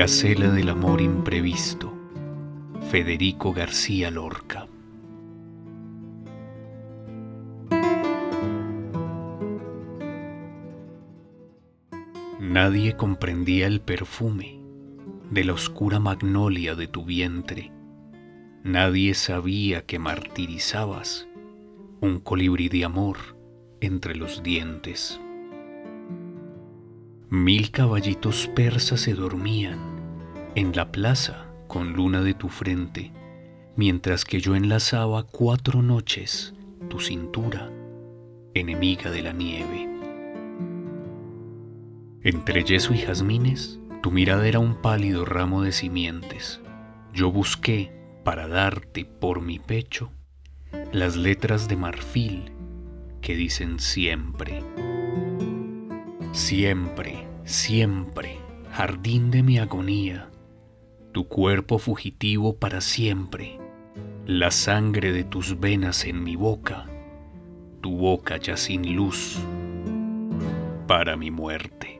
Gacela del amor imprevisto, Federico García Lorca. Nadie comprendía el perfume de la oscura magnolia de tu vientre. Nadie sabía que martirizabas un colibrí de amor entre los dientes. Mil caballitos persas se dormían en la plaza con luna de tu frente, mientras que yo enlazaba cuatro noches tu cintura, enemiga de la nieve. Entre yeso y jazmines, tu mirada era un pálido ramo de simientes. Yo busqué, para darte por mi pecho, las letras de marfil que dicen siempre. Siempre, siempre, jardín de mi agonía, tu cuerpo fugitivo para siempre, la sangre de tus venas en mi boca, tu boca ya sin luz, para mi muerte.